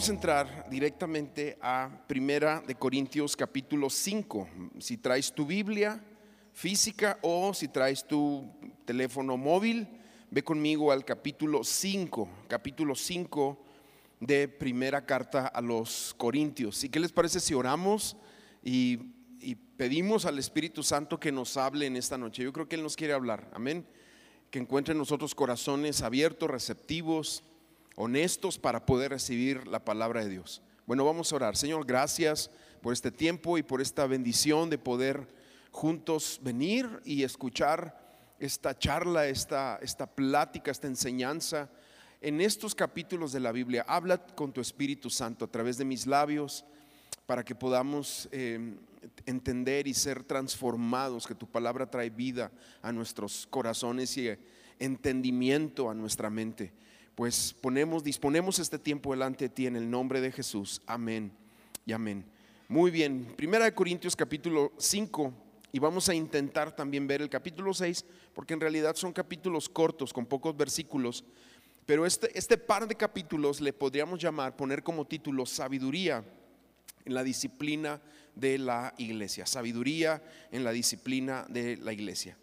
vamos a entrar directamente a Primera de Corintios capítulo 5. Si traes tu Biblia física o si traes tu teléfono móvil, ve conmigo al capítulo 5, capítulo 5 de Primera Carta a los Corintios. ¿Y qué les parece si oramos y, y pedimos al Espíritu Santo que nos hable en esta noche? Yo creo que Él nos quiere hablar. Amén. Que encuentre en nosotros corazones abiertos, receptivos honestos para poder recibir la palabra de Dios. Bueno, vamos a orar. Señor, gracias por este tiempo y por esta bendición de poder juntos venir y escuchar esta charla, esta, esta plática, esta enseñanza en estos capítulos de la Biblia. Habla con tu Espíritu Santo a través de mis labios para que podamos eh, entender y ser transformados, que tu palabra trae vida a nuestros corazones y entendimiento a nuestra mente pues ponemos, disponemos este tiempo delante de ti en el nombre de Jesús. Amén y amén. Muy bien, Primera de Corintios capítulo 5 y vamos a intentar también ver el capítulo 6 porque en realidad son capítulos cortos con pocos versículos, pero este, este par de capítulos le podríamos llamar, poner como título sabiduría en la disciplina de la iglesia, sabiduría en la disciplina de la iglesia.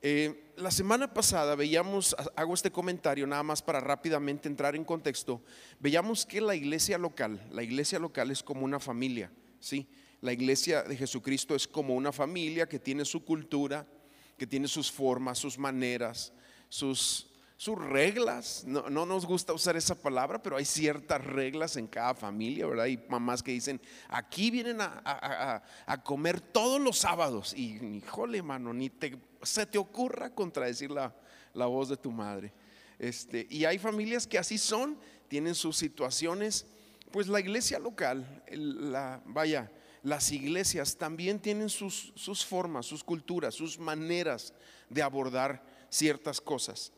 Eh, la semana pasada veíamos, hago este comentario nada más para rápidamente entrar en contexto, veíamos que la iglesia local, la iglesia local es como una familia, ¿sí? La iglesia de Jesucristo es como una familia que tiene su cultura, que tiene sus formas, sus maneras, sus, sus reglas. No, nos gusta usar esa palabra, pero hay ciertas reglas en cada familia, ¿verdad? Hay mamás que dicen, aquí vienen a, comer todos los sábados. Y, híjole, mano, ni te, se te ocurra contradecir la, la voz de tu madre. Este, y hay familias que así son, tienen sus situaciones. Pues la iglesia local, la, vaya, las iglesias también tienen sus, sus formas, sus culturas, sus maneras de abordar ciertas cosas.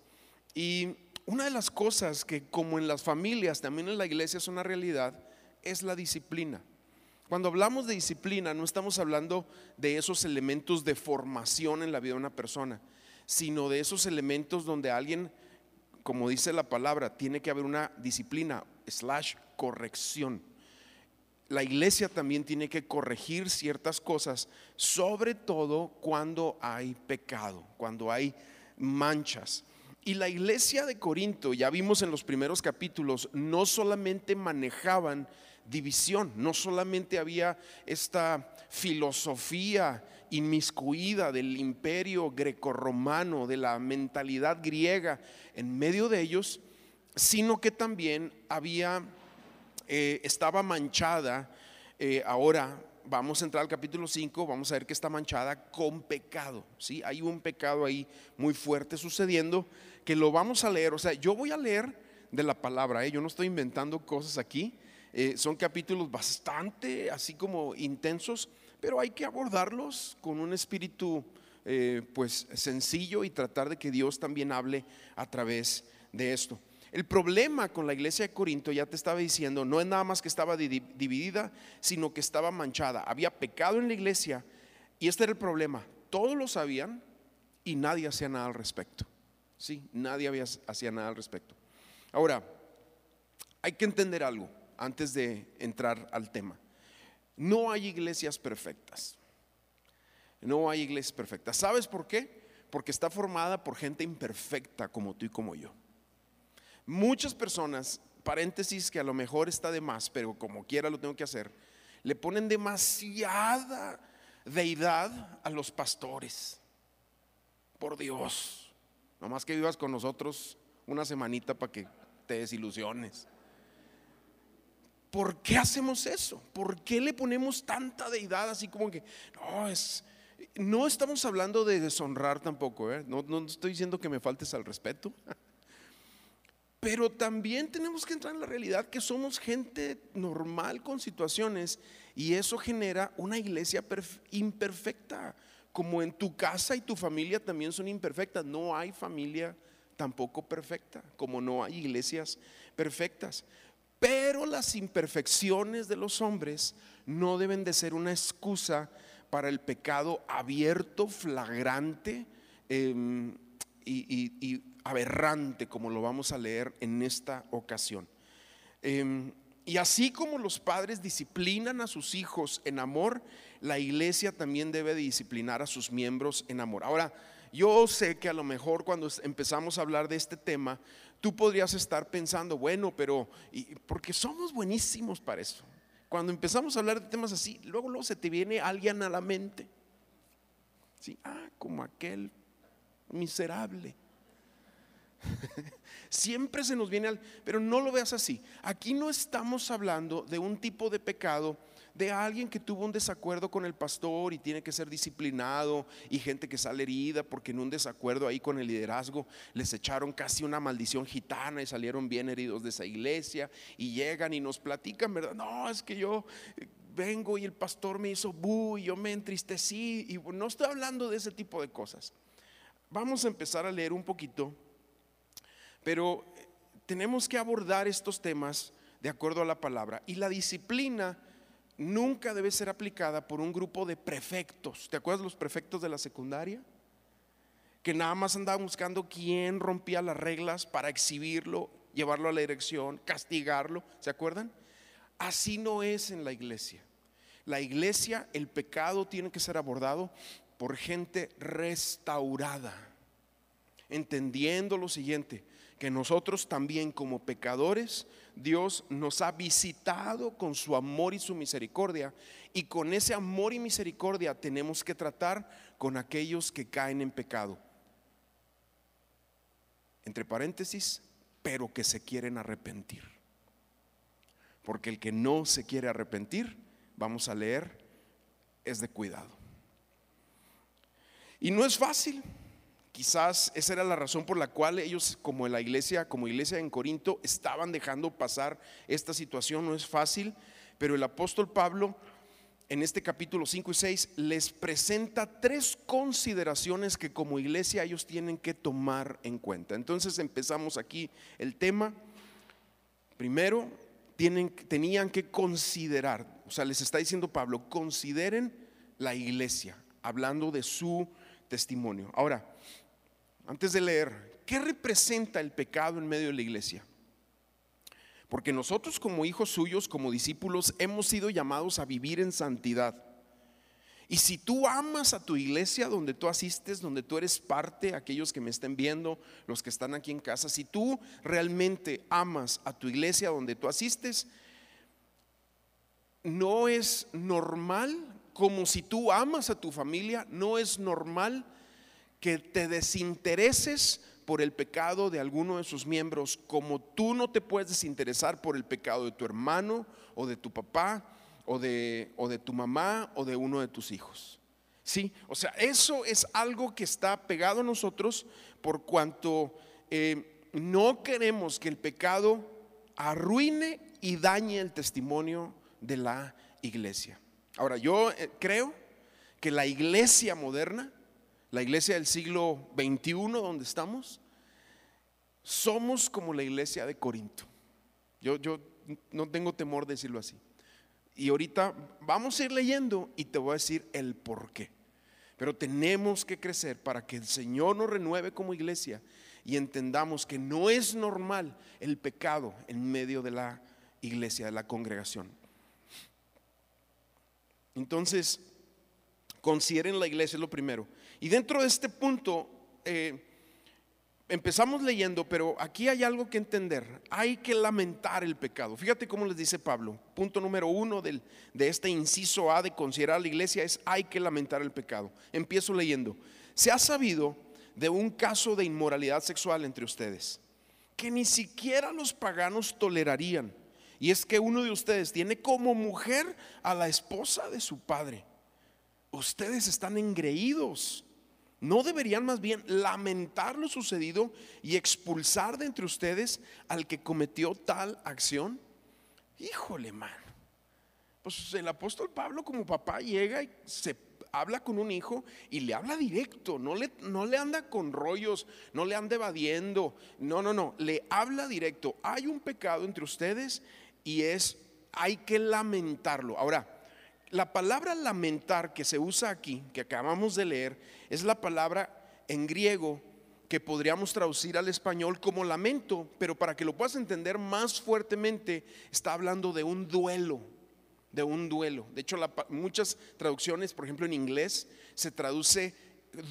Y una de las cosas que como en las familias, también en la iglesia es una realidad, es la disciplina. Cuando hablamos de disciplina no estamos hablando de esos elementos de formación en la vida de una persona, sino de esos elementos donde alguien, como dice la palabra, tiene que haber una disciplina slash corrección. La iglesia también tiene que corregir ciertas cosas, sobre todo cuando hay pecado, cuando hay manchas. Y la iglesia de Corinto, ya vimos en los primeros capítulos, no solamente manejaban división, no solamente había esta filosofía inmiscuida del imperio grecorromano, de la mentalidad griega en medio de ellos, sino que también había, eh, estaba manchada eh, ahora vamos a entrar al capítulo 5, vamos a ver que está manchada con pecado. ¿sí? Hay un pecado ahí muy fuerte sucediendo que lo vamos a leer. O sea, yo voy a leer de la palabra, ¿eh? yo no estoy inventando cosas aquí. Eh, son capítulos bastante así como intensos, pero hay que abordarlos con un espíritu eh, pues sencillo y tratar de que Dios también hable a través de esto. El problema con la iglesia de Corinto, ya te estaba diciendo, no es nada más que estaba dividida, sino que estaba manchada. Había pecado en la iglesia y este era el problema. Todos lo sabían y nadie hacía nada al respecto. Sí, nadie hacía nada al respecto. Ahora, hay que entender algo antes de entrar al tema. No hay iglesias perfectas. No hay iglesias perfectas. ¿Sabes por qué? Porque está formada por gente imperfecta como tú y como yo. Muchas personas, paréntesis que a lo mejor está de más, pero como quiera lo tengo que hacer, le ponen demasiada deidad a los pastores. Por Dios, nomás que vivas con nosotros una semanita para que te desilusiones. ¿Por qué hacemos eso? ¿Por qué le ponemos tanta deidad así como que no es no estamos hablando de deshonrar tampoco, ¿eh? no, no estoy diciendo que me faltes al respeto. Pero también tenemos que entrar en la realidad que somos gente normal con situaciones y eso genera una iglesia imperfecta, como en tu casa y tu familia también son imperfectas. No hay familia tampoco perfecta, como no hay iglesias perfectas. Pero las imperfecciones de los hombres no deben de ser una excusa para el pecado abierto, flagrante em, y aberrante, como lo vamos a leer en esta ocasión. Em, Y así como los padres disciplinan a sus hijos en amor, la iglesia también debe disciplinar a sus miembros en amor. Ahora, yo sé que a lo mejor cuando empezamos a hablar de este tema, tú podrías estar pensando, bueno, pero porque somos buenísimos para eso. Cuando empezamos a hablar de temas así, luego, luego se te viene alguien a la mente. Sí, ah, como aquel miserable. Siempre se nos viene al, pero no lo veas así. Aquí no estamos hablando de un tipo de pecado de alguien que tuvo un desacuerdo con el pastor y tiene que ser disciplinado y gente que sale herida porque en un desacuerdo ahí con el liderazgo les echaron casi una maldición gitana y salieron bien heridos de esa iglesia y llegan y nos platican, ¿verdad? No, es que yo eh, vengo y el pastor me hizo bu y yo me entristecí y no estoy hablando de ese tipo de cosas. Vamos a empezar a leer un poquito, pero eh, tenemos que abordar estos temas de acuerdo a la palabra y la disciplina nunca debe ser aplicada por un grupo de prefectos. ¿Te acuerdas los prefectos de la secundaria? Que nada más andaban buscando quién rompía las reglas para exhibirlo, llevarlo a la dirección, castigarlo. ¿Se acuerdan? Así no es en la iglesia. La iglesia, el pecado tiene que ser abordado por gente restaurada, entendiendo lo siguiente, que nosotros también como pecadores, Dios nos ha visitado con su amor y su misericordia. Y con ese amor y misericordia tenemos que tratar con aquellos que caen en pecado. Entre paréntesis, pero que se quieren arrepentir. Porque el que no se quiere arrepentir, vamos a leer, es de cuidado. Y no es fácil. Quizás esa era la razón por la cual ellos, como la iglesia, como iglesia en Corinto, estaban dejando pasar esta situación. No es fácil, pero el apóstol Pablo en este capítulo 5 y 6 les presenta tres consideraciones que como iglesia ellos tienen que tomar en cuenta. Entonces empezamos aquí el tema. Primero, tienen, tenían que considerar, o sea, les está diciendo Pablo, consideren la iglesia, hablando de su testimonio. Ahora, antes de leer, ¿qué representa el pecado en medio de la iglesia? Porque nosotros como hijos suyos, como discípulos, hemos sido llamados a vivir en santidad. Y si tú amas a tu iglesia donde tú asistes, donde tú eres parte, aquellos que me estén viendo, los que están aquí en casa, si tú realmente amas a tu iglesia donde tú asistes, no es normal, como si tú amas a tu familia, no es normal que te desintereses por el pecado de alguno de sus miembros, como tú no te puedes desinteresar por el pecado de tu hermano o de tu papá o de, o de tu mamá o de uno de tus hijos. Sí, o sea, eso es algo que está pegado a nosotros por cuanto eh, no queremos que el pecado arruine y dañe el testimonio de la iglesia. Ahora, yo eh, creo que la iglesia moderna la iglesia del siglo XXI donde estamos, somos como la iglesia de Corinto. Yo, yo no tengo temor de decirlo así. Y ahorita vamos a ir leyendo y te voy a decir el por qué. Pero tenemos que crecer para que el Señor nos renueve como iglesia y entendamos que no es normal el pecado en medio de la iglesia, de la congregación. Entonces, consideren la iglesia lo primero. Y dentro de este punto, eh, empezamos leyendo, pero aquí hay algo que entender. Hay que lamentar el pecado. Fíjate cómo les dice Pablo. Punto número uno del, de este inciso A de considerar la iglesia es hay que lamentar el pecado. Empiezo leyendo. Se ha sabido de un caso de inmoralidad sexual entre ustedes, que ni siquiera los paganos tolerarían. Y es que uno de ustedes tiene como mujer a la esposa de su padre. Ustedes están engreídos ¿No deberían más bien lamentar lo sucedido y expulsar de entre ustedes al que cometió tal acción? Híjole, man. Pues el apóstol Pablo como papá llega y se habla con un hijo y le habla directo, no le, no le anda con rollos, no le anda evadiendo, no, no, no, le habla directo. Hay un pecado entre ustedes y es, hay que lamentarlo. Ahora, la palabra lamentar que se usa aquí, que acabamos de leer, es la palabra en griego que podríamos traducir al español como lamento, pero para que lo puedas entender más fuertemente, está hablando de un duelo, de un duelo. De hecho, muchas traducciones, por ejemplo en inglés, se traduce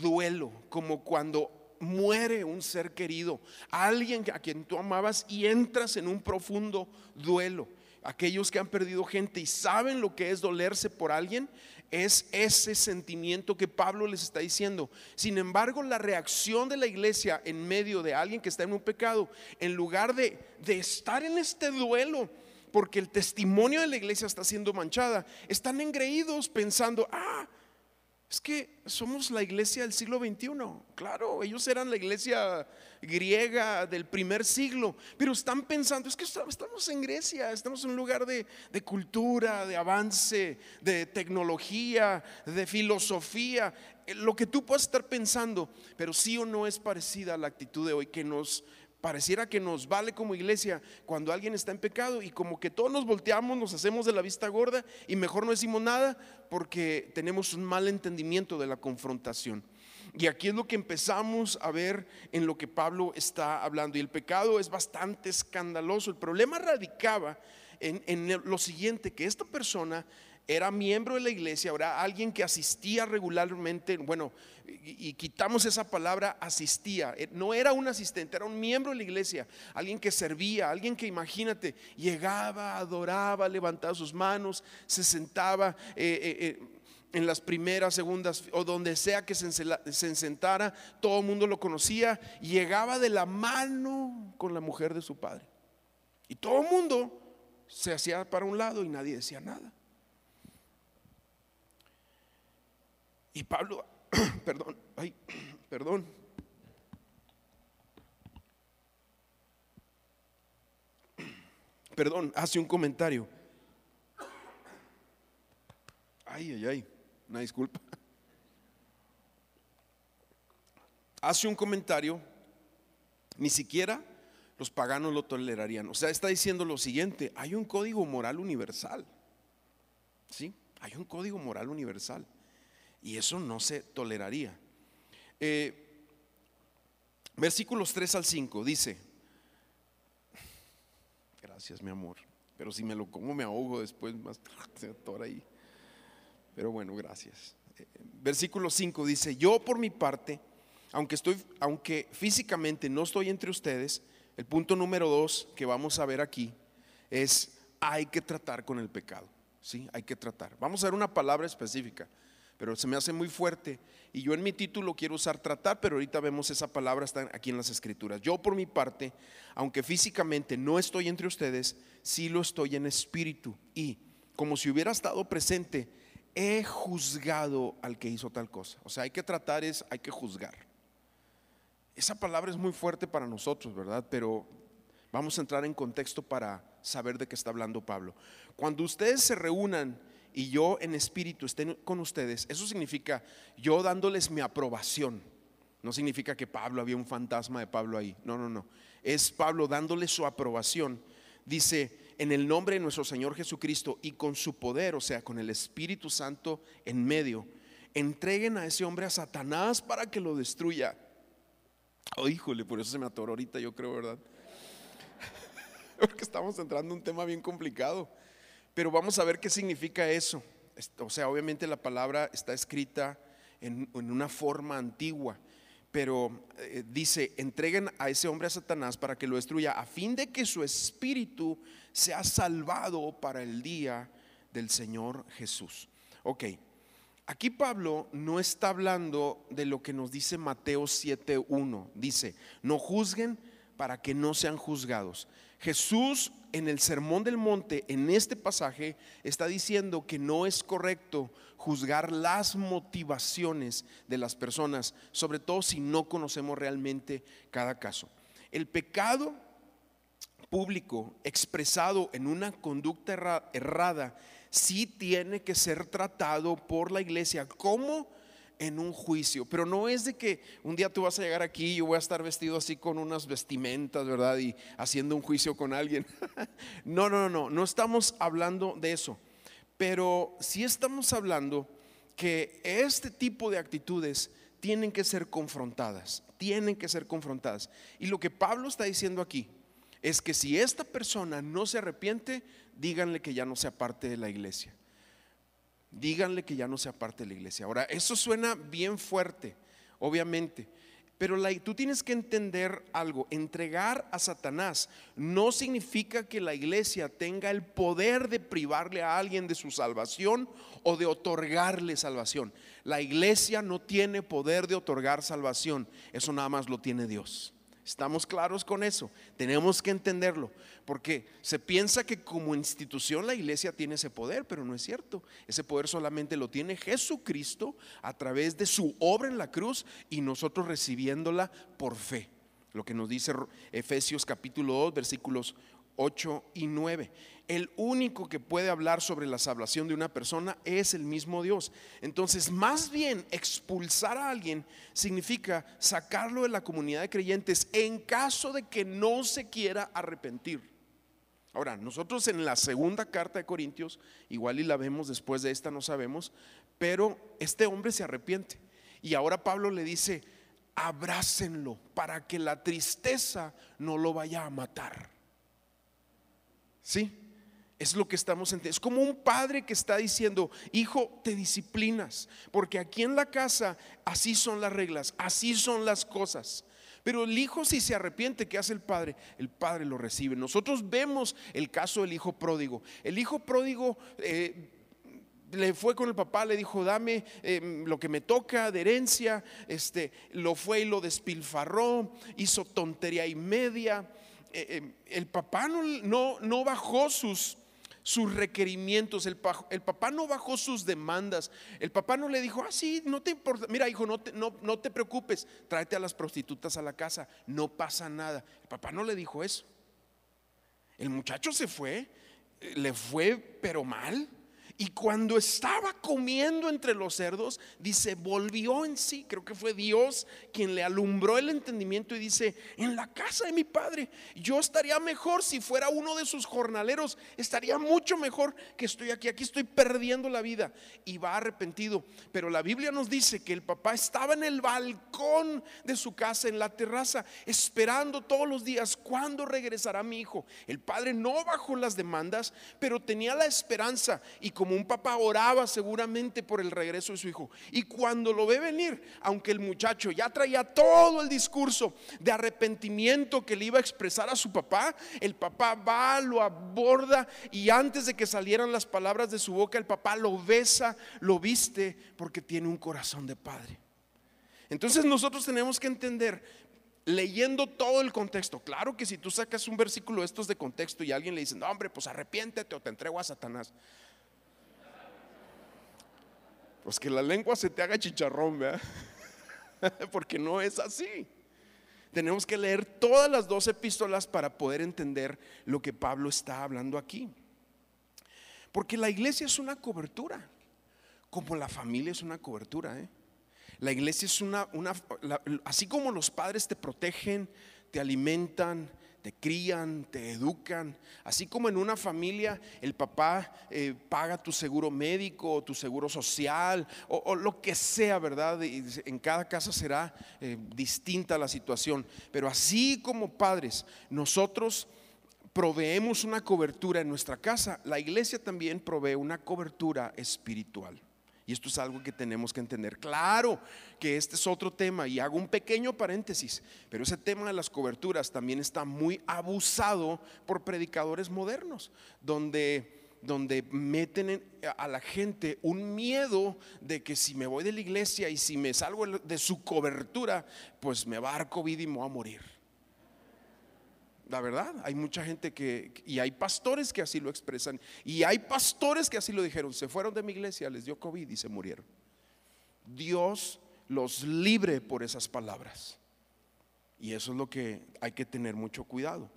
duelo, como cuando muere un ser querido, alguien a quien tú amabas y entras en un profundo duelo. Aquellos que han perdido gente y saben lo que es dolerse por alguien, es ese sentimiento que Pablo les está diciendo. Sin embargo, la reacción de la iglesia en medio de alguien que está en un pecado, en lugar de, de estar en este duelo, porque el testimonio de la iglesia está siendo manchada, están engreídos pensando, ah, es que somos la iglesia del siglo XXI. Claro, ellos eran la iglesia griega del primer siglo, pero están pensando, es que estamos en Grecia, estamos en un lugar de, cultura, de avance, de tecnología, de filosofía, eh, lo que tú puedas estar pensando, pero sí o no es parecida a la actitud de hoy que nos Pareciera que nos vale como iglesia cuando alguien está en pecado y como que todos nos volteamos, nos hacemos de la vista gorda y mejor no decimos nada porque tenemos un mal entendimiento de la confrontación. Y aquí es lo que empezamos a ver en lo que Pablo está hablando. Y el pecado es bastante escandaloso. El problema radicaba en, en lo siguiente, que esta persona era miembro de la iglesia, ahora alguien que asistía regularmente, bueno, y, quitamos esa palabra asistía, eh, no era un asistente, era un miembro de la iglesia, alguien que servía, alguien que imagínate, llegaba, adoraba, levantaba sus manos, se sentaba. Eh, eh, en las primeras, segundas o donde sea que se, se sentara, todo el mundo lo conocía, llegaba de la mano con la mujer de su padre. Y todo el mundo se hacía para un lado y nadie decía nada. Y Pablo, perdón, ay, perdón. Perdón, hace un comentario. Ay, ay, ay, una disculpa. Hace un comentario, ni siquiera los paganos lo tolerarían. O sea, está diciendo lo siguiente, hay un código moral universal. ¿Sí? Hay un código moral universal. Y eso no se toleraría. Eh, versículos 3 al 5 dice, gracias mi amor, pero si me lo como me ahogo después, más se atora ahí. Pero bueno, gracias. Eh, versículo 5 dice, yo por mi parte, aunque, estoy, aunque físicamente no estoy entre ustedes, el punto número 2 que vamos a ver aquí es, hay que tratar con el pecado. ¿sí? Hay que tratar. Vamos a ver una palabra específica pero se me hace muy fuerte. Y yo en mi título quiero usar tratar, pero ahorita vemos esa palabra está aquí en las escrituras. Yo por mi parte, aunque físicamente no estoy entre ustedes, sí lo estoy en espíritu. Y como si hubiera estado presente, he juzgado al que hizo tal cosa. O sea, hay que tratar es, hay que juzgar. Esa palabra es muy fuerte para nosotros, ¿verdad? Pero vamos a entrar en contexto para saber de qué está hablando Pablo. Cuando ustedes se reúnan y yo en espíritu esté con ustedes, eso significa yo dándoles mi aprobación. No significa que Pablo había un fantasma de Pablo ahí. No, no, no. Es Pablo dándole su aprobación. Dice, en el nombre de nuestro Señor Jesucristo y con su poder, o sea, con el Espíritu Santo en medio, entreguen a ese hombre a Satanás para que lo destruya. Oh, híjole, por eso se me atoró ahorita, yo creo, ¿verdad? Porque estamos entrando en un tema bien complicado. Pero vamos a ver qué significa eso. O sea, obviamente la palabra está escrita en, una forma antigua, pero eh, dice, entreguen a ese hombre a Satanás para que lo destruya, a fin de que su espíritu sea salvado para el día del Señor Jesús. Ok, aquí Pablo no está hablando de lo que nos dice Mateo 7.1. Dice, no juzguen para que no sean juzgados. Jesús en el Sermón del Monte, en este pasaje, está diciendo que no es correcto juzgar las motivaciones de las personas, sobre todo si no conocemos realmente cada caso. El pecado público expresado en una conducta errada sí tiene que ser tratado por la iglesia como en un juicio, pero no es de que un día tú vas a llegar aquí y yo voy a estar vestido así con unas vestimentas, ¿verdad? Y haciendo un juicio con alguien. no, no, no, no estamos hablando de eso, pero sí estamos hablando que este tipo de actitudes tienen que ser confrontadas, tienen que ser confrontadas. Y lo que Pablo está diciendo aquí es que si esta persona no se arrepiente, díganle que ya no sea parte de la iglesia. Díganle que ya no sea parte de la iglesia. Ahora, eso suena bien fuerte, obviamente. Pero tú tienes que entender algo, entregar a Satanás no significa que la iglesia tenga el poder de privarle a alguien de su salvación o de otorgarle salvación. La iglesia no tiene poder de otorgar salvación, eso nada más lo tiene Dios. Estamos claros con eso, tenemos que entenderlo, porque se piensa que como institución la iglesia tiene ese poder, pero no es cierto. Ese poder solamente lo tiene Jesucristo a través de su obra en la cruz y nosotros recibiéndola por fe. Lo que nos dice Efesios capítulo 2, versículos 8 y 9. El único que puede hablar sobre la salvación de una persona es el mismo Dios. Entonces, más bien expulsar a alguien significa sacarlo de la comunidad de creyentes en caso de que no se quiera arrepentir. Ahora, nosotros en la segunda carta de Corintios, igual y la vemos después de esta, no sabemos, pero este hombre se arrepiente. Y ahora Pablo le dice, abrácenlo para que la tristeza no lo vaya a matar. ¿Sí? Es lo que estamos entendiendo. Es como un padre que está diciendo, hijo, te disciplinas, porque aquí en la casa así son las reglas, así son las cosas. Pero el hijo si se arrepiente, ¿qué hace el padre? El padre lo recibe. Nosotros vemos el caso del hijo pródigo. El hijo pródigo... Eh, le fue con el papá, le dijo, dame eh, lo que me toca de herencia, este, lo fue y lo despilfarró, hizo tontería y media, eh, eh, el papá no, no, bajó sus, sus requerimientos, el, el, papá no bajó sus demandas, el papá no le dijo, ah, sí, no te importa, mira hijo, no no, no te preocupes, tráete a las prostitutas a la casa, no pasa nada. El papá no le dijo eso. El muchacho se fue, le fue pero mal. Y cuando estaba comiendo entre los cerdos, dice, volvió en sí. Creo que fue Dios quien le alumbró el entendimiento y dice, en la casa de mi padre, yo estaría mejor si fuera uno de sus jornaleros. Estaría mucho mejor que estoy aquí. Aquí estoy perdiendo la vida. Y va arrepentido. Pero la Biblia nos dice que el papá estaba en el balcón de su casa, en la terraza, esperando todos los días, ¿cuándo regresará mi hijo? El padre no bajó las demandas, pero tenía la esperanza. Y como un papá oraba seguramente por el regreso de su hijo. Y cuando lo ve venir, aunque el muchacho ya traía todo el discurso de arrepentimiento que le iba a expresar a su papá, el papá va, lo aborda y antes de que salieran las palabras de su boca, el papá lo besa, lo viste, porque tiene un corazón de padre. Entonces nosotros tenemos que entender leyendo todo el contexto. Claro que si tú sacas un versículo de estos de contexto y alguien le dice, no hombre, pues arrepiéntete o te entrego a Satanás. Pues que la lengua se te haga chicharrón, ¿verdad? Porque no es así. Tenemos que leer todas las dos epístolas para poder entender lo que Pablo está hablando aquí. Porque la iglesia es una cobertura, como la familia es una cobertura. ¿eh? La iglesia es una, una así como los padres te protegen, te alimentan, te crían, te educan. Así como en una familia el papá eh, paga tu seguro médico, tu seguro social o, lo que sea, ¿verdad? en cada casa será eh, distinta la situación. Pero así como padres, nosotros proveemos una cobertura en nuestra casa, la iglesia también provee una cobertura espiritual. Y esto es algo que tenemos que entender. Claro que este es otro tema y hago un pequeño paréntesis, pero ese tema de las coberturas también está muy abusado por predicadores modernos, donde donde meten a la gente un miedo de que si me voy de la iglesia y si me salgo de su cobertura, pues me va a dar COVID y me voy a morir. La verdad, hay mucha gente que, y hay pastores que así lo expresan, y hay pastores que así lo dijeron, se fueron de mi iglesia, les dio COVID y se murieron. Dios los libre por esas palabras. Y eso es lo que hay que tener mucho cuidado.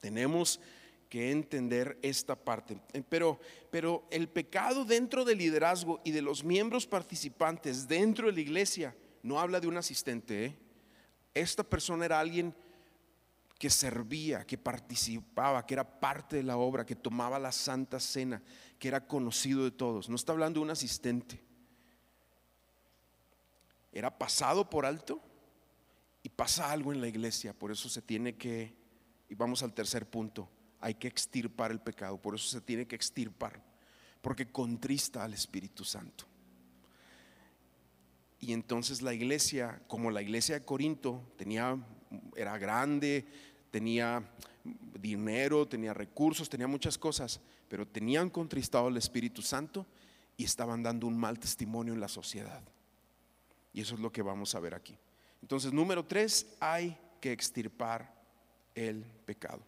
Tenemos que entender esta parte. Pero, pero el pecado dentro del liderazgo y de los miembros participantes dentro de la iglesia no habla de un asistente. ¿eh? Esta persona era alguien que servía, que participaba, que era parte de la obra, que tomaba la santa cena, que era conocido de todos. No está hablando de un asistente. era pasado por alto y pasa algo en la iglesia, por eso se tiene que, y vamos al tercer punto, hay que extirpar el pecado, por eso se tiene que extirpar, porque contrista al Espíritu Santo. Y entonces la iglesia, como la iglesia de Corinto tenía, era grande, tenía dinero, tenía recursos, tenía muchas cosas, pero tenían contristado al Espíritu Santo y estaban dando un mal testimonio en la sociedad. Y eso es lo que vamos a ver aquí. Entonces, número tres, hay que extirpar el pecado.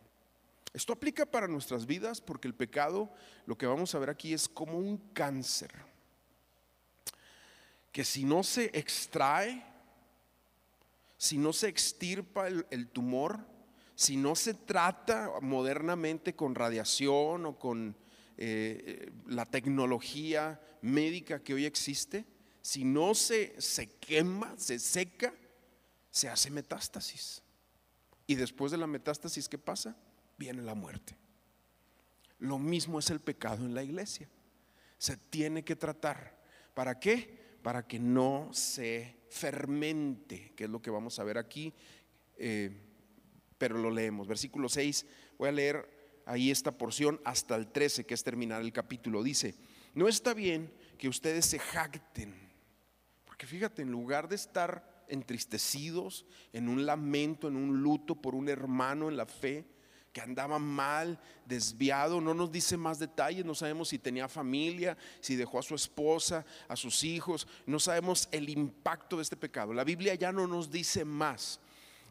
Esto aplica para nuestras vidas porque el pecado, lo que vamos a ver aquí es como un cáncer que si no se extrae, si no se extirpa el, tumor, si no se trata modernamente con radiación o con eh, la tecnología médica que hoy existe, si no se, se quema, se seca, se hace metástasis. Y después de la metástasis, ¿qué pasa? Viene la muerte. Lo mismo es el pecado en la iglesia. Se tiene que tratar. ¿Para qué? Para que no se fermente, que es lo que vamos a ver aquí, eh, pero lo leemos. Versículo 6, voy a leer ahí esta porción hasta el 13, que es terminar el capítulo. Dice, no está bien que ustedes se jacten, porque fíjate, en lugar de estar entristecidos, en un lamento, en un luto por un hermano en la fe, que andaba mal, desviado, no nos dice más detalles, no sabemos si tenía familia, si dejó a su esposa, a sus hijos, no sabemos el impacto de este pecado. La Biblia ya no nos dice más.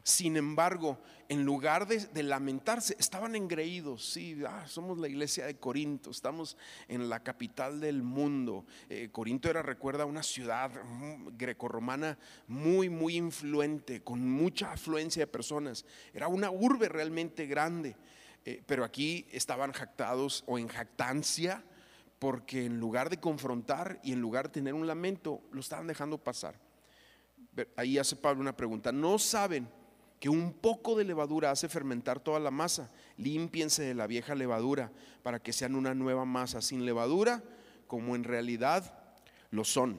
Sin embargo, en lugar de, lamentarse, estaban engreídos. Sí, ah, somos la iglesia de Corinto, estamos en la capital del mundo. Eh, Corinto era, recuerda, una ciudad grecorromana muy, muy influente, con mucha afluencia de personas. Era una urbe realmente grande. Eh, pero aquí estaban jactados o en jactancia porque en lugar de confrontar y en lugar de tener un lamento, lo estaban dejando pasar. Ahí hace Pablo una pregunta. ¿No saben? Que un poco de levadura hace fermentar toda la masa. Límpiense de la vieja levadura para que sean una nueva masa sin levadura, como en realidad lo son.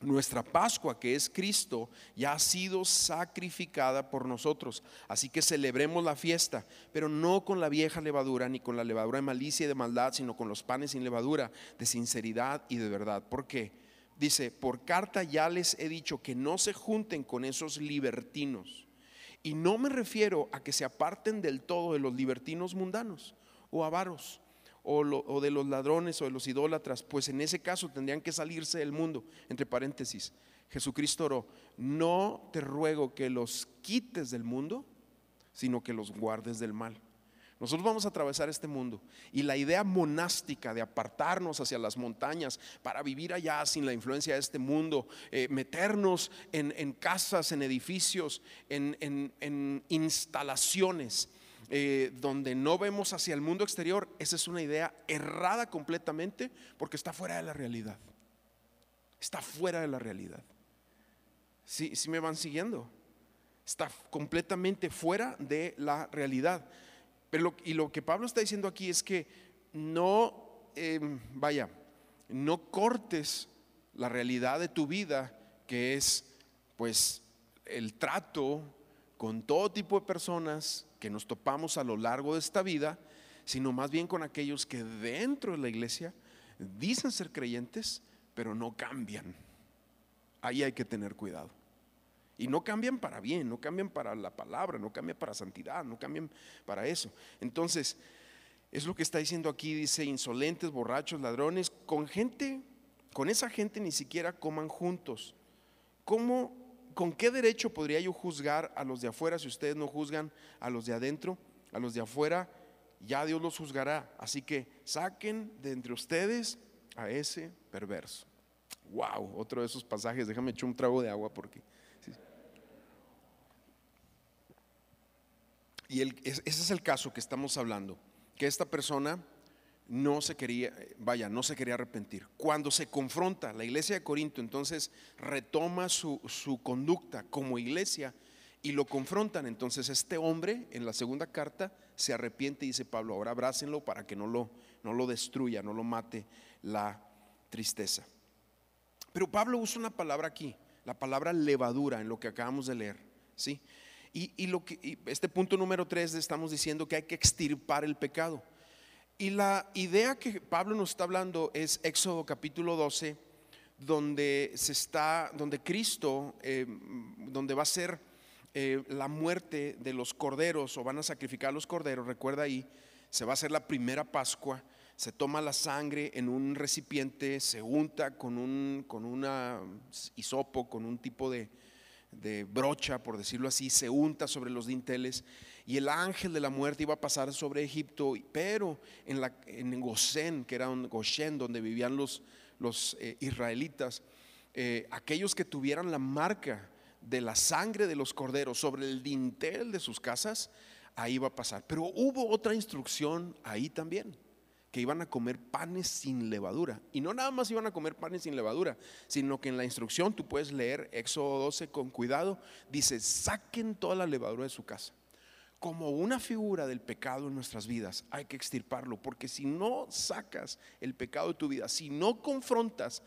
Nuestra Pascua, que es Cristo, ya ha sido sacrificada por nosotros. Así que celebremos la fiesta, pero no con la vieja levadura, ni con la levadura de malicia y de maldad, sino con los panes sin levadura, de sinceridad y de verdad. ¿Por qué? Dice, por carta ya les he dicho que no se junten con esos libertinos y no me refiero a que se aparten del todo de los libertinos mundanos o avaros o, de los ladrones o de los idólatras, pues en ese caso tendrían que salirse del mundo. Entre paréntesis, Jesucristo oró, no te ruego que los quites del mundo, sino que los guardes del mal. Nosotros vamos a atravesar este mundo y la idea monástica de apartarnos hacia las montañas para vivir allá sin la influencia de este mundo, eh, meternos en, casas, en edificios, en, instalaciones eh, donde no vemos hacia el mundo exterior, esa es una idea errada completamente porque está fuera de la realidad. Está fuera de la realidad. Si ¿Sí, me van siguiendo? Está completamente fuera de la realidad. Pero y lo que Pablo está diciendo aquí es que no, em, vaya, no cortes la realidad de tu vida, que es pues el trato con todo tipo de personas que nos topamos a lo largo de esta vida, sino más bien con aquellos que dentro de la iglesia dicen ser creyentes, pero no cambian. Ahí hay que tener cuidado. Y no cambian para bien, no cambian para la palabra, no cambian para santidad, no cambian para eso. Entonces, es lo que está diciendo aquí, dice, insolentes, borrachos, ladrones, con gente, con esa gente ni siquiera coman juntos. ¿Cómo, con qué derecho podría yo juzgar a los de afuera si ustedes no juzgan a los de adentro? A los de afuera ya Dios los juzgará. Así que saquen de entre ustedes a ese perverso. Wow, otro de esos pasajes, déjame echar un trago de agua porque Y ese es el caso que estamos hablando, que esta persona no se quería, vaya, no se quería arrepentir. Cuando se confronta la iglesia de Corinto, entonces retoma su, conducta como iglesia y lo confrontan. Entonces este hombre en la segunda carta se arrepiente y dice Pablo, ahora abrácenlo para que no lo, no lo destruya, no lo mate la tristeza. Pero Pablo usa una palabra aquí, La palabra levadura en lo que acabamos de leer, ¿sí? Y, lo que, este punto número tres estamos diciendo que hay que extirpar el pecado. Y la idea que Pablo nos está hablando es Éxodo capítulo 12, donde se está, donde Cristo, eh, donde va a ser eh, la muerte de los corderos o van a sacrificar los corderos, recuerda ahí, se va a hacer la primera Pascua, se toma la sangre en un recipiente, se unta con un con una hisopo, con un tipo de, de brocha, por decirlo así, se unta sobre los dinteles y el ángel de la muerte iba a pasar sobre Egipto, pero en, la, en Gosén, que era un Goshen, donde vivían los, los eh, israelitas, eh, aquellos que tuvieran la marca de la sangre de los corderos sobre el dintel de sus casas, ahí va a pasar. Pero hubo otra instrucción ahí también, que iban a comer panes sin levadura. Y no nada más iban a comer panes sin levadura, sino que en la instrucción, tú puedes leer Éxodo 12 con cuidado, dice, saquen toda la levadura de su casa. Como una figura del pecado en nuestras vidas, hay que extirparlo, porque si no sacas el pecado de tu vida, si no confrontas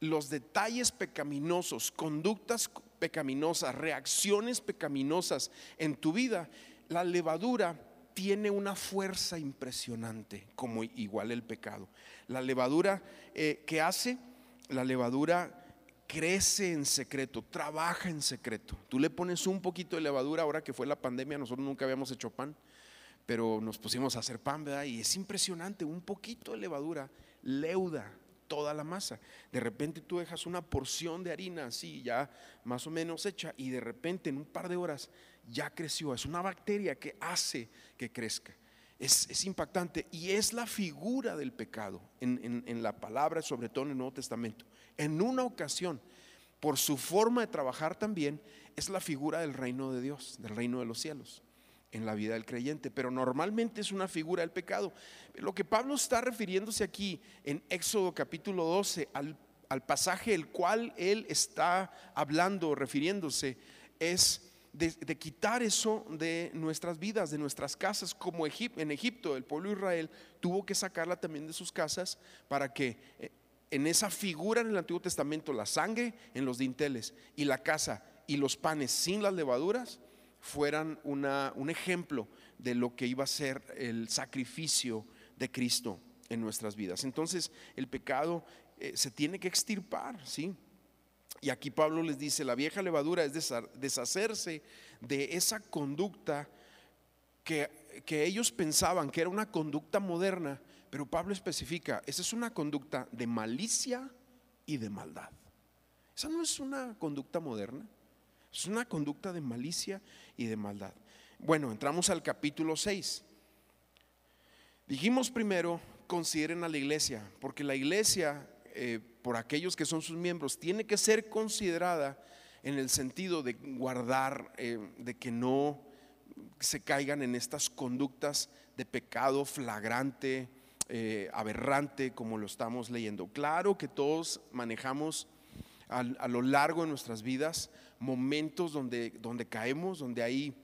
los detalles pecaminosos, conductas pecaminosas, reacciones pecaminosas en tu vida, la levadura tiene una fuerza impresionante, como igual el pecado. La levadura eh, que hace, la levadura crece en secreto, trabaja en secreto. Tú le pones un poquito de levadura, ahora que fue la pandemia, nosotros nunca habíamos hecho pan, pero nos pusimos a hacer pan, ¿verdad? Y es impresionante, un poquito de levadura leuda toda la masa. De repente tú dejas una porción de harina así, ya más o menos hecha, y de repente en un par de horas ya creció. Es una bacteria que hace que crezca. Es, impactante y es la figura del pecado en, en la palabra, sobre todo en el Nuevo Testamento. En una ocasión, por su forma de trabajar también, es la figura del reino de Dios, del reino de los cielos en la vida del creyente, pero normalmente es una figura del pecado. Lo que Pablo está refiriéndose aquí en Éxodo capítulo 12 al, pasaje el cual él está hablando, refiriéndose, es de, quitar eso de nuestras vidas, de nuestras casas, como en Egipto el pueblo de Israel tuvo que sacarla también de sus casas para que eh, en esa figura en el Antiguo Testamento la sangre en los dinteles y la casa y los panes sin las levaduras fueran un ejemplo de lo que iba a ser el sacrificio de Cristo en nuestras vidas. Entonces el pecado eh, se tiene que extirpar, ¿sí? Y aquí Pablo les dice, la vieja levadura es deshacerse de esa conducta que, que ellos pensaban que era una conducta moderna, pero Pablo especifica, esa es una conducta de malicia y de maldad. Esa no es una conducta moderna. Es una conducta de malicia y de maldad. Bueno, entramos al capítulo 6. Dijimos primero, consideren a la iglesia, porque la iglesia, eh, por aquellos que son sus miembros, tiene que ser considerada en el sentido de guardar, eh, de que no se caigan en estas conductas de pecado flagrante, eh, aberrante, como lo estamos leyendo. Claro que todos manejamos a, lo largo de nuestras vidas momentos donde, donde caemos, donde hay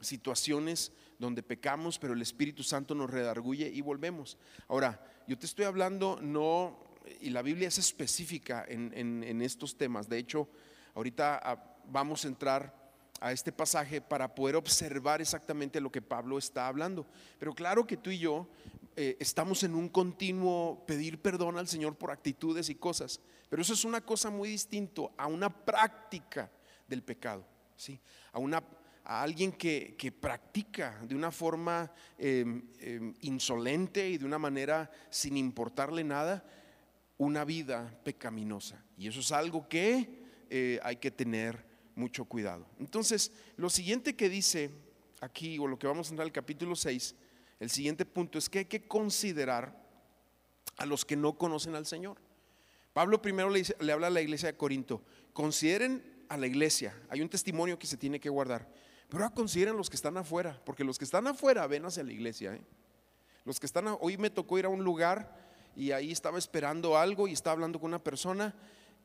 situaciones donde pecamos, pero el Espíritu Santo nos redarguye y volvemos. Ahora, yo te estoy hablando no, y la Biblia es específica en, estos temas. De hecho, ahorita ah, vamos a entrar a este pasaje para poder observar exactamente lo que Pablo está hablando. Pero claro que tú y yo eh, estamos en un continuo pedir perdón al Señor por actitudes y cosas. Pero eso es una cosa muy distinto a una práctica del pecado, ¿sí? a, una, a alguien que, practica de una forma em, em, insolente y de una manera sin importarle nada una vida pecaminosa. Y eso es algo que eh, hay que tener mucho cuidado. Entonces, lo siguiente que dice aquí, o lo que vamos a entrar al capítulo 6, el siguiente punto es que hay que considerar a los que no conocen al Señor. Pablo primero le, habla a la iglesia de Corinto, consideren a la iglesia, hay un testimonio que se tiene que guardar, pero consideren los que están afuera, porque los que están afuera ven hacia la iglesia. ¿eh? Los que están, hoy me tocó ir a un lugar y ahí estaba esperando algo y estaba hablando con una persona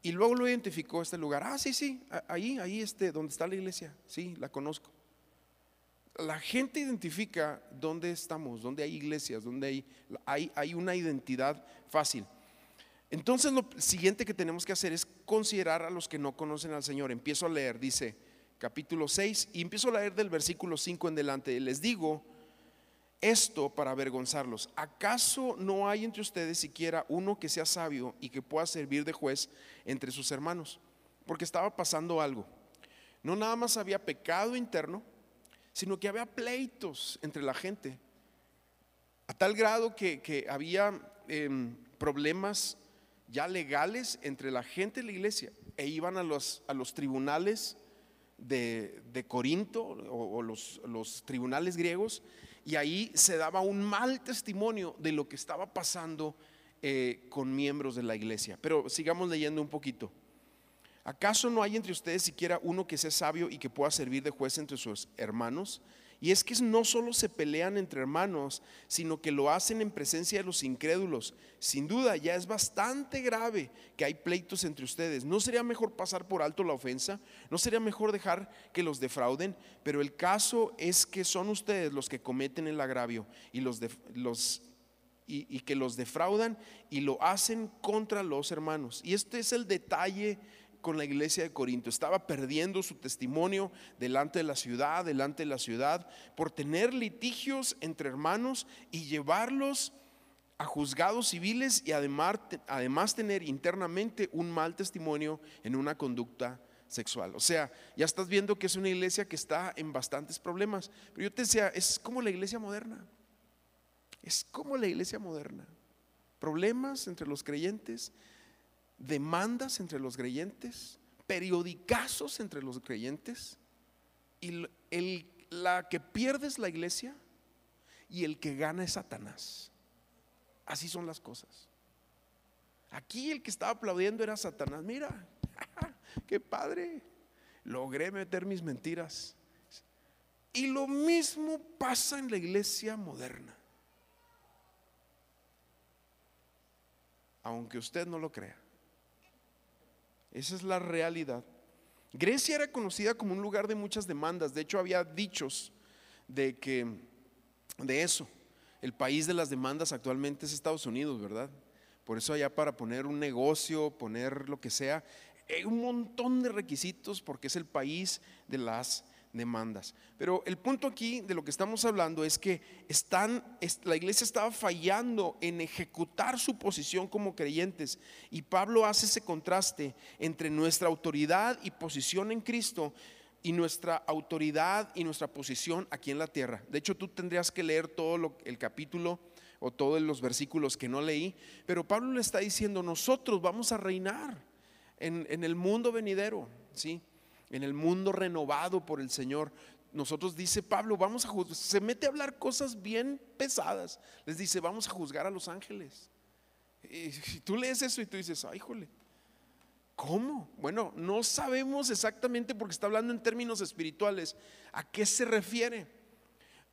y luego lo identificó este lugar. Ah, sí, sí, ahí, ahí, este, donde está la iglesia, sí, la conozco. La gente identifica dónde estamos, dónde hay iglesias, dónde hay, hay, hay una identidad fácil. Entonces lo siguiente que tenemos que hacer es considerar a los que no conocen al Señor. Empiezo a leer, dice capítulo 6, y empiezo a leer del versículo 5 en delante. Les digo esto para avergonzarlos. ¿Acaso no hay entre ustedes siquiera uno que sea sabio y que pueda servir de juez entre sus hermanos? Porque estaba pasando algo. No nada más había pecado interno, sino que había pleitos entre la gente. A tal grado que, había em, problemas ya legales entre la gente y la iglesia e iban a los, tribunales de, Corinto o, los, tribunales griegos y ahí se daba un mal testimonio de lo que estaba pasando eh, con miembros de la iglesia. Pero sigamos leyendo un poquito. ¿Acaso no hay entre ustedes siquiera uno que sea sabio y que pueda servir de juez entre sus hermanos? Y es que no solo se pelean entre hermanos, sino que lo hacen en presencia de los incrédulos. Sin duda, ya es bastante grave que hay pleitos entre ustedes. ¿No sería mejor pasar por alto la ofensa? ¿No sería mejor dejar que los defrauden? Pero el caso es que son ustedes los que cometen el agravio y, los, y que los defraudan y lo hacen contra los hermanos. Y este es el detalle con la iglesia de Corinto. Estaba perdiendo su testimonio delante de la ciudad, delante de la ciudad, por tener litigios entre hermanos y llevarlos a juzgados civiles y además, tener internamente un mal testimonio en una conducta sexual. O sea, ya estás viendo que es una iglesia que está en bastantes problemas. Pero yo te decía, es como la iglesia moderna. Es como la iglesia moderna. Problemas entre los creyentes, demandas entre los creyentes, periodicazos entre los creyentes, y el, la que pierde es la iglesia y el que gana es Satanás. Así son las cosas. Aquí el que estaba aplaudiendo era Satanás. Mira, qué padre. Logré meter mis mentiras. Y lo mismo pasa en la iglesia moderna. Aunque usted no lo crea. Esa es la realidad. Grecia era conocida como un lugar de muchas demandas. De hecho, había dichos de que de eso. El país de las demandas actualmente es Estados Unidos, ¿verdad? Por eso allá para poner un negocio, poner lo que sea, hay un montón de requisitos porque es el país de las demandas. Pero el punto aquí de lo que estamos hablando es que están, la iglesia estaba fallando en ejecutar su posición como creyentes y Pablo hace ese contraste entre nuestra autoridad y posición en Cristo y nuestra autoridad y nuestra posición aquí en la tierra. De hecho, tú tendrías que leer todo el capítulo o todos los versículos que no leí, pero Pablo le está diciendo, nosotros vamos a reinar en, en el mundo venidero, ¿sí? En el mundo renovado por el Señor. Nosotros dice Pablo, vamos a juzgar, se mete a hablar cosas bien pesadas. Les dice, vamos a juzgar a los ángeles. Y, tú lees eso y tú dices, ay, jole, ¿cómo? Bueno, no sabemos exactamente porque está hablando en términos espirituales a qué se refiere.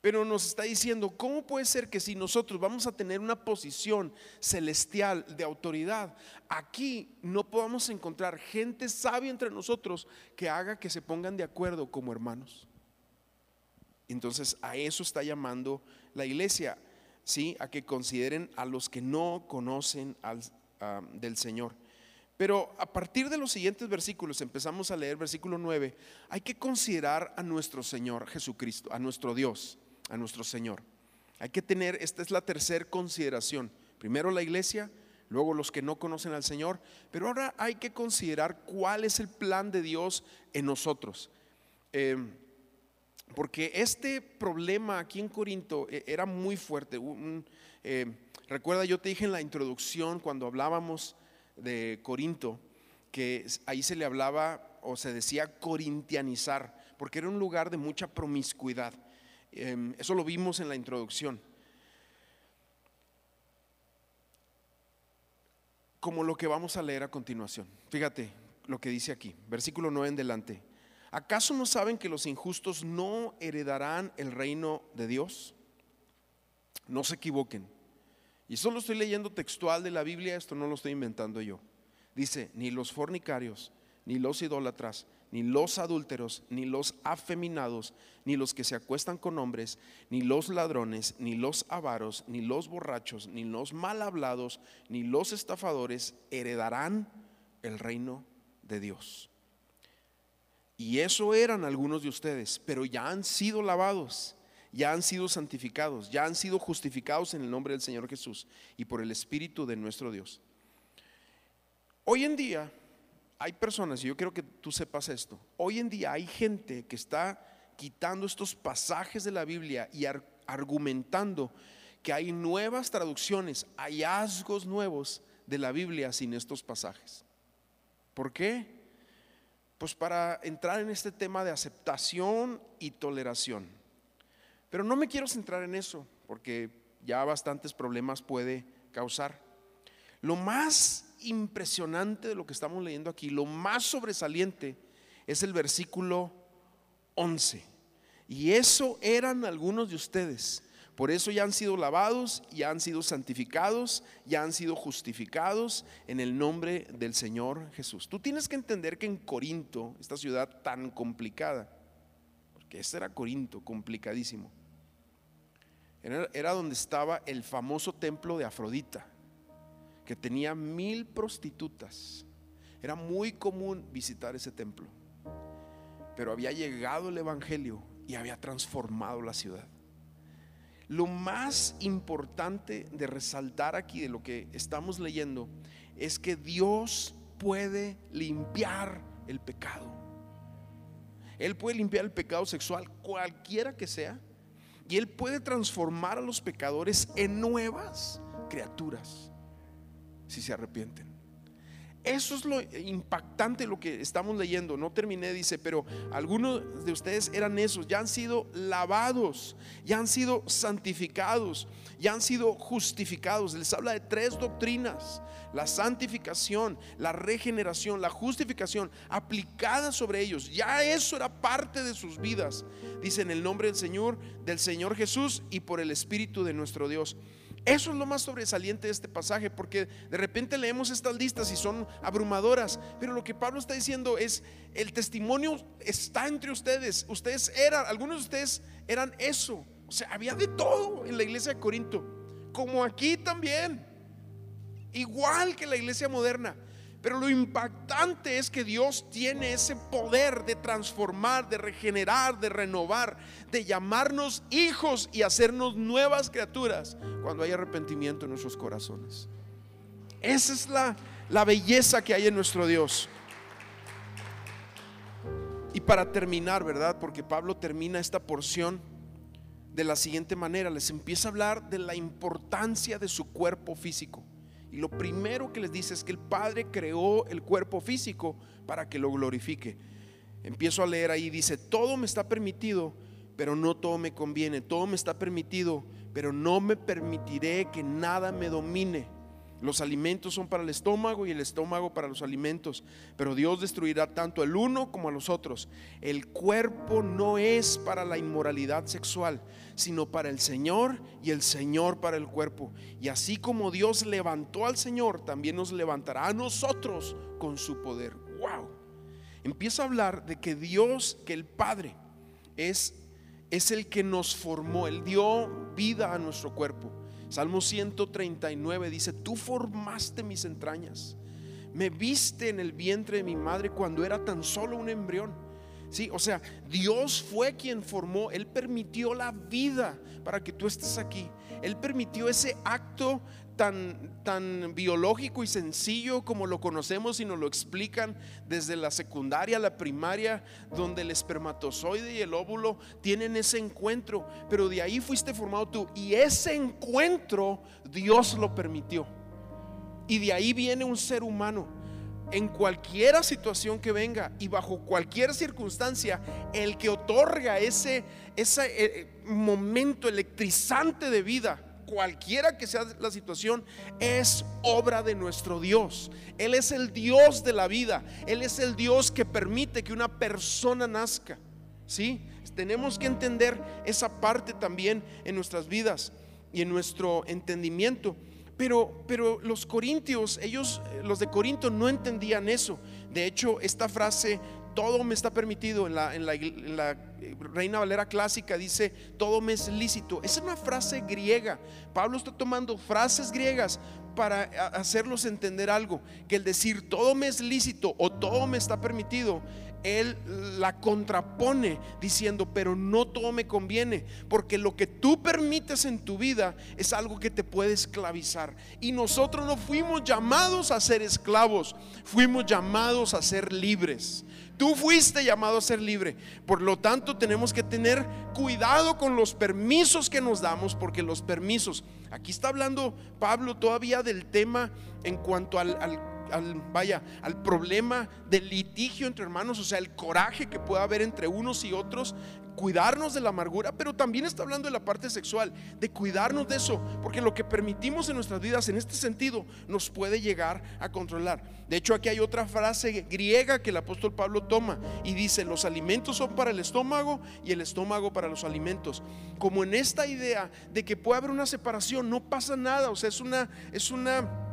Pero nos está diciendo, ¿cómo puede ser que si nosotros vamos a tener una posición celestial de autoridad, aquí no podamos encontrar gente sabia entre nosotros que haga que se pongan de acuerdo como hermanos? Entonces a eso está llamando la iglesia, ¿sí? A que consideren a los que no conocen al, del Señor. Pero a partir de los siguientes versículos, empezamos a leer versículo 9, hay que considerar a nuestro Señor Jesucristo, a nuestro Dios a nuestro Señor. Hay que tener, esta es la tercera consideración. Primero la iglesia, luego los que no conocen al Señor, pero ahora hay que considerar cuál es el plan de Dios en nosotros. Em, porque este problema aquí en Corinto eh, era muy fuerte. Em, recuerda, yo te dije en la introducción cuando hablábamos de Corinto, que ahí se le hablaba o se decía corintianizar, porque era un lugar de mucha promiscuidad. Em, eso lo vimos en la introducción. Como lo que vamos a leer a continuación. Fíjate lo que dice aquí, versículo 9 en delante. ¿Acaso no saben que los injustos no heredarán el reino de Dios? No se equivoquen. Y solo estoy leyendo textual de la Biblia, esto no lo estoy inventando yo. Dice, ni los fornicarios, ni los idólatras, ni los adúlteros, ni los afeminados, ni los que se acuestan con hombres, ni los ladrones, ni los avaros, ni los borrachos, ni los mal hablados, ni los estafadores heredarán el reino de Dios. Y eso eran algunos de ustedes, pero ya han sido lavados, ya han sido santificados, ya han sido justificados en el nombre del Señor Jesús y por el Espíritu de nuestro Dios. Hoy en día hay personas, y yo quiero que tú sepas esto, hoy en día hay gente que está quitando estos pasajes de la Biblia y argumentando que hay nuevas traducciones, hallazgos nuevos de la Biblia sin estos pasajes. ¿Por qué? Pues para entrar en este tema de aceptación y toleración. Pero no me quiero centrar en eso, porque ya bastantes problemas puede causar. Lo más impresionante de lo que estamos leyendo aquí, lo más sobresaliente es el versículo 11. Y eso eran algunos de ustedes. Por eso ya han sido lavados, ya han sido santificados, ya han sido justificados en el nombre del Señor Jesús. Tú tienes que entender que en Corinto, esta ciudad tan complicada, porque este era Corinto, complicadísimo, era, era donde estaba el famoso templo de Afrodita que tenía mil prostitutas. Era muy común visitar ese templo. Pero había llegado el Evangelio y había transformado la ciudad. Lo más importante de resaltar aquí de lo que estamos leyendo es que Dios puede limpiar el pecado. Él puede limpiar el pecado sexual, cualquiera que sea, y Él puede transformar a los pecadores en nuevas criaturas si se arrepienten. Eso es lo impactante lo que estamos leyendo. No terminé, dice, pero algunos de ustedes eran esos, ya han sido lavados, ya han sido santificados, ya han sido justificados. Les habla de tres doctrinas, la santificación, la regeneración, la justificación aplicada sobre ellos. Ya eso era parte de sus vidas. Dice en el nombre del Señor, del Señor Jesús y por el Espíritu de nuestro Dios. Eso es lo más sobresaliente de este pasaje, porque de repente leemos estas listas y son abrumadoras, pero lo que Pablo está diciendo es, el testimonio está entre ustedes, ustedes eran, algunos de ustedes eran eso, o sea, había de todo en la iglesia de Corinto, como aquí también, igual que la iglesia moderna. Pero lo impactante es que Dios tiene ese poder de transformar, de regenerar, de renovar, de llamarnos hijos y hacernos nuevas criaturas cuando hay arrepentimiento en nuestros corazones. Esa es la, la belleza que hay en nuestro Dios. Y para terminar, ¿verdad? Porque Pablo termina esta porción de la siguiente manera. Les empieza a hablar de la importancia de su cuerpo físico. Y lo primero que les dice es que el Padre creó el cuerpo físico para que lo glorifique. Empiezo a leer ahí, dice, todo me está permitido, pero no todo me conviene. Todo me está permitido, pero no me permitiré que nada me domine. Los alimentos son para el estómago y el estómago para los alimentos, pero Dios destruirá tanto el uno como a los otros. El cuerpo no es para la inmoralidad sexual, sino para el Señor y el Señor para el cuerpo. Y así como Dios levantó al Señor, también nos levantará a nosotros con su poder. ¡Wow! Empieza a hablar de que Dios, que el Padre, es, es el que nos formó, Él dio vida a nuestro cuerpo. Salmo 139 dice, tú formaste mis entrañas, me viste en el vientre de mi madre cuando era tan solo un embrión. Sí, o sea, Dios fue quien formó, Él permitió la vida para que tú estés aquí. Él permitió ese acto tan, tan biológico y sencillo como lo conocemos y nos lo explican desde la secundaria, la primaria, donde el espermatozoide y el óvulo tienen ese encuentro, pero de ahí fuiste formado tú y ese encuentro Dios lo permitió. Y de ahí viene un ser humano. En cualquier situación que venga y bajo cualquier circunstancia, el que otorga ese, ese eh, momento electrizante de vida cualquiera que sea la situación, es obra de nuestro Dios. Él es el Dios de la vida. Él es el Dios que permite que una persona nazca. ¿Sí? Tenemos que entender esa parte también en nuestras vidas y en nuestro entendimiento. Pero, pero los corintios, ellos, los de Corinto no entendían eso. De hecho, esta frase todo me está permitido. En la, eh, Reina Valera clásica dice, todo me es lícito. Esa es una frase griega. Pablo está tomando frases griegas para hacerlos entender algo, que el decir todo me es lícito o todo me está permitido él la contrapone diciendo, pero no todo me conviene, porque lo que tú permites en tu vida es algo que te puede esclavizar. Y nosotros no fuimos llamados a ser esclavos, fuimos llamados a ser libres. Tú fuiste llamado a ser libre. Por lo tanto, tenemos que tener cuidado con los permisos que nos damos, porque los permisos, aquí está hablando Pablo todavía del tema en cuanto al, vaya, al problema del litigio entre hermanos, o sea, el coraje que pueda haber entre unos y otros, cuidarnos de la amargura, pero también está hablando de la parte sexual, de cuidarnos de eso, porque lo que permitimos en nuestras vidas en este sentido nos puede llegar a controlar. De hecho, aquí hay otra frase griega que el apóstol Pablo toma y dice, los alimentos son para el estómago y el estómago para los alimentos. Como en esta idea de que puede haber una separación, no pasa nada, o sea, es una es una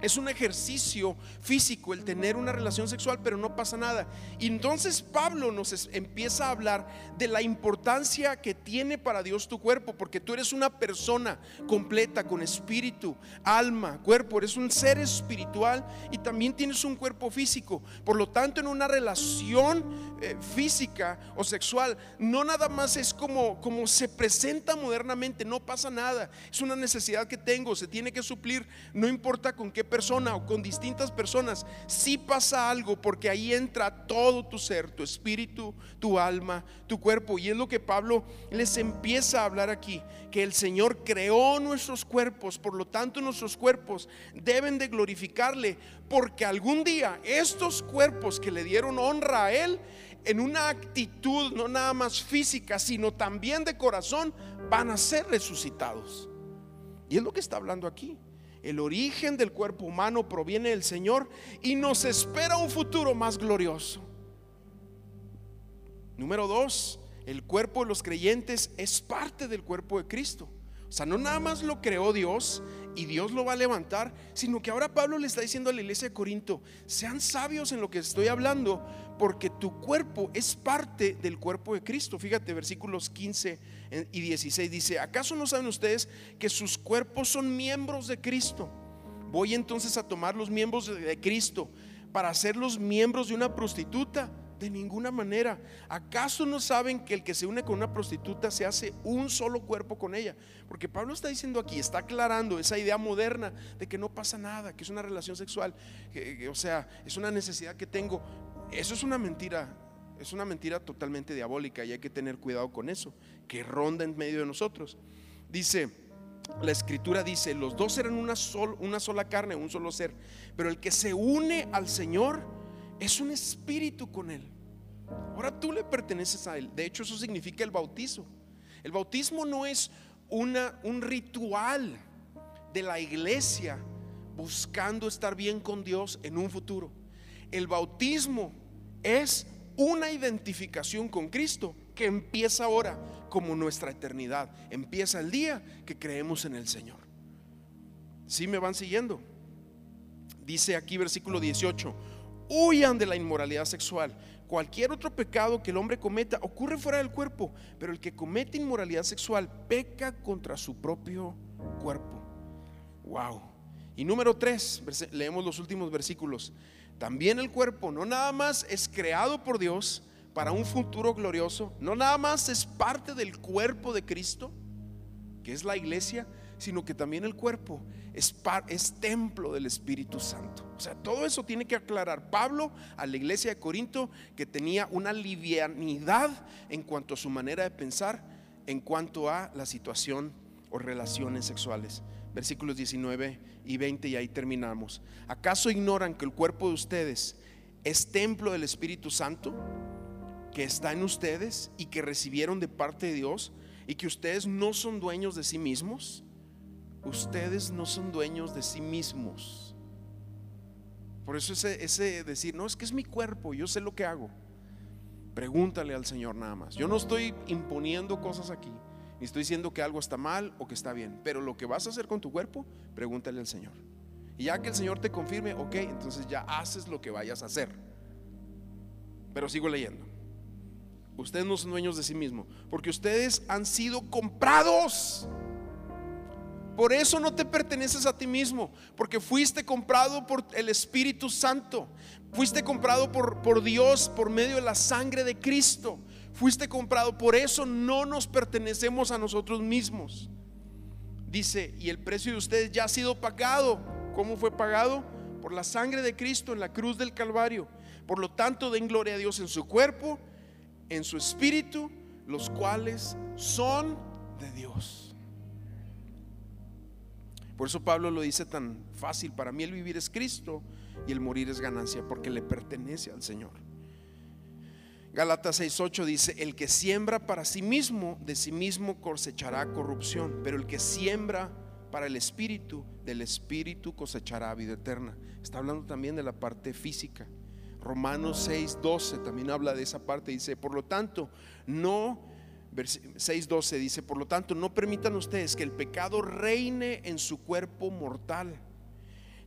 es un ejercicio físico el tener una relación sexual, pero no pasa nada. Y entonces Pablo nos empieza a hablar de la importancia que tiene para Dios tu cuerpo, porque tú eres una persona completa con espíritu, alma, cuerpo, eres un ser espiritual y también tienes un cuerpo físico. Por lo tanto, en una relación eh, física o sexual, no nada más es como, como se presenta modernamente, no pasa nada. Es una necesidad que tengo, se tiene que suplir, no importa con qué persona o con distintas personas, si pasa algo porque ahí entra todo tu ser, tu espíritu, tu alma, tu cuerpo. Y es lo que Pablo les empieza a hablar aquí, que el Señor creó nuestros cuerpos, por lo tanto nuestros cuerpos deben de glorificarle, porque algún día estos cuerpos que le dieron honra a Él, en una actitud no nada más física, sino también de corazón, van a ser resucitados. Y es lo que está hablando aquí. El origen del cuerpo humano proviene del Señor y nos espera un futuro más glorioso. Número dos, el cuerpo de los creyentes es parte del cuerpo de Cristo. O sea, no nada más lo creó Dios y Dios lo va a levantar, sino que ahora Pablo le está diciendo a la iglesia de Corinto, sean sabios en lo que estoy hablando, porque tu cuerpo es parte del cuerpo de Cristo. Fíjate, versículos 15 y 16 dice, ¿acaso no saben ustedes que sus cuerpos son miembros de Cristo? Voy entonces a tomar los miembros de Cristo para hacerlos miembros de una prostituta. De ninguna manera. ¿Acaso no saben que el que se une con una prostituta se hace un solo cuerpo con ella? Porque Pablo está diciendo aquí, está aclarando esa idea moderna de que no pasa nada, que es una relación sexual, o sea, es una necesidad que tengo. Eso es una mentira es una mentira totalmente diabólica y hay que tener cuidado con eso, que ronda en medio de nosotros. Dice, la escritura dice, los dos eran una, una sola carne, un solo ser, pero el que se une al Señor es un espíritu con Él. Ahora tú le perteneces a Él. De hecho, eso significa el bautizo. El bautismo no es una, un ritual de la iglesia buscando estar bien con Dios en un futuro. El bautismo es una identificación con Cristo que empieza ahora como nuestra eternidad. Empieza el día que creemos en el Señor. Si me van siguiendo? Dice aquí versículo 18, huyan de la inmoralidad sexual. Cualquier otro pecado que el hombre cometa ocurre fuera del cuerpo, pero el que comete inmoralidad sexual peca contra su propio cuerpo. Wow. Y número 3, leemos los últimos versículos. También el cuerpo no nada más es creado por Dios para un futuro glorioso, no nada más es parte del cuerpo de Cristo, que es la iglesia, sino que también el cuerpo es, templo del Espíritu Santo. O sea, todo eso tiene que aclarar Pablo a la iglesia de Corinto que tenía una livianidad en cuanto a su manera de pensar, en cuanto a la situación o relaciones sexuales versículos 19 y 20 y ahí terminamos. ¿Acaso ignoran que el cuerpo de ustedes es templo del Espíritu Santo que está en ustedes y que recibieron de parte de Dios y que ustedes no son dueños de sí mismos? Ustedes no son dueños de sí mismos. Por eso ese, decir, no, es que es mi cuerpo, yo sé lo que hago. Pregúntale al Señor nada más. Yo no estoy imponiendo cosas aquí. Ni estoy diciendo que algo está mal o que está bien, pero lo que vas a hacer con tu cuerpo, pregúntale al Señor. Y ya que el Señor te confirme, ok, entonces ya haces lo que vayas a hacer. Pero sigo leyendo. Ustedes no son dueños de sí mismos, porque ustedes han sido comprados. Por eso no te perteneces a ti mismo, porque fuiste comprado por el Espíritu Santo. Fuiste comprado por, por Dios por medio de la sangre de Cristo. Fuiste comprado, por eso no nos pertenecemos a nosotros mismos. Dice, y el precio de ustedes ya ha sido pagado. ¿Cómo fue pagado? Por la sangre de Cristo en la cruz del Calvario. Por lo tanto, den gloria a Dios en su cuerpo, en su espíritu, los cuales son de Dios. Por eso Pablo lo dice tan fácil. Para mí el vivir es Cristo y el morir es ganancia porque le pertenece al Señor. Galatas 6:8 dice, el que siembra para sí mismo, de sí mismo cosechará corrupción, pero el que siembra para el Espíritu, del Espíritu cosechará vida eterna. Está hablando también de la parte física. Romanos 6:12 también habla de esa parte, dice, por lo tanto, no 6:12 dice, por lo tanto, no permitan ustedes que el pecado reine en su cuerpo mortal,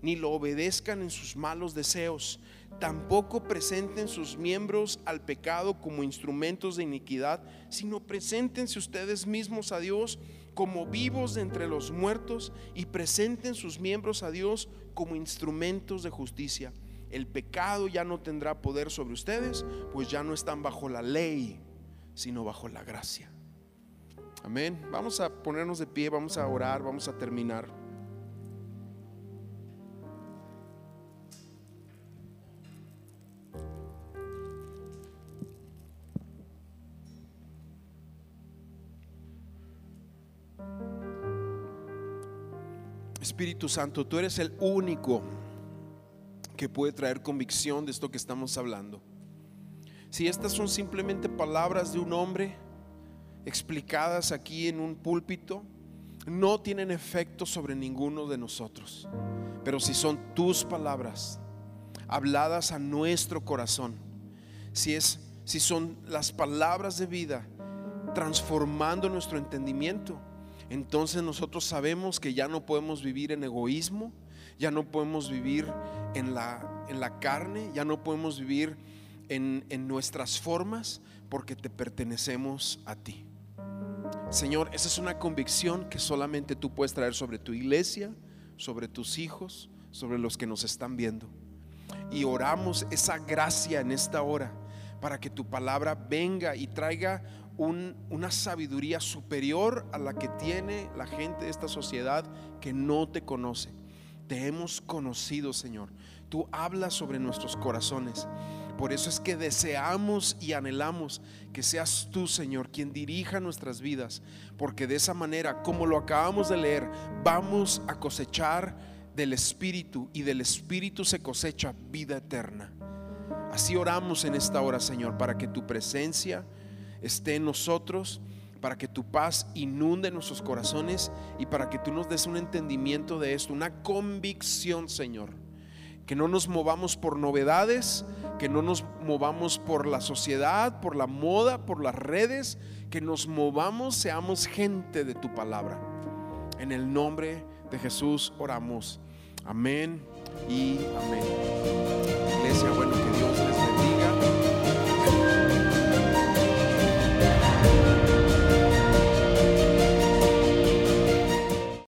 ni lo obedezcan en sus malos deseos. Tampoco presenten sus miembros al pecado como instrumentos de iniquidad, sino preséntense ustedes mismos a Dios como vivos de entre los muertos y presenten sus miembros a Dios como instrumentos de justicia. El pecado ya no tendrá poder sobre ustedes, pues ya no están bajo la ley sino bajo la gracia. Amén. Vamos a ponernos de pie, vamos a orar, vamos a terminar. Espíritu Santo, tú eres el único que puede traer convicción de esto que estamos hablando si estas son simplemente palabras de un hombre explicadas aquí en un púlpito, no tienen efecto sobre ninguno de nosotros. Pero si son tus palabras habladas a nuestro corazón, si es si son las palabras de vida transformando nuestro entendimiento, entonces nosotros sabemos que ya no podemos vivir en egoísmo, ya no podemos vivir en la, en la carne, ya no podemos vivir en, nuestras formas porque te pertenecemos a ti. Señor, esa es una convicción que solamente tú puedes traer sobre tu iglesia, sobre tus hijos, sobre los que nos están viendo. Y oramos esa gracia en esta hora para que tu palabra venga y traiga una sabiduría superior a la que tiene la gente de esta sociedad que no te conoce. Te hemos conocido, Señor. Tú hablas sobre nuestros corazones por eso es que deseamos y anhelamos que seas tú, Señor, quien dirija nuestras vidas, porque de esa manera, como lo acabamos de leer, vamos a cosechar del Espíritu y del Espíritu se cosecha vida eterna. Así oramos en esta hora, Señor, para que tu presencia esté en nosotros, para que tu paz inunde nuestros corazones y para que tú nos des un entendimiento de esto, una convicción, Señor que no nos movamos por novedades, que no nos movamos por la sociedad, por la moda, por las redes, que nos movamos, seamos gente de tu palabra. En el nombre de Jesús oramos. Amén y amén. Iglesia,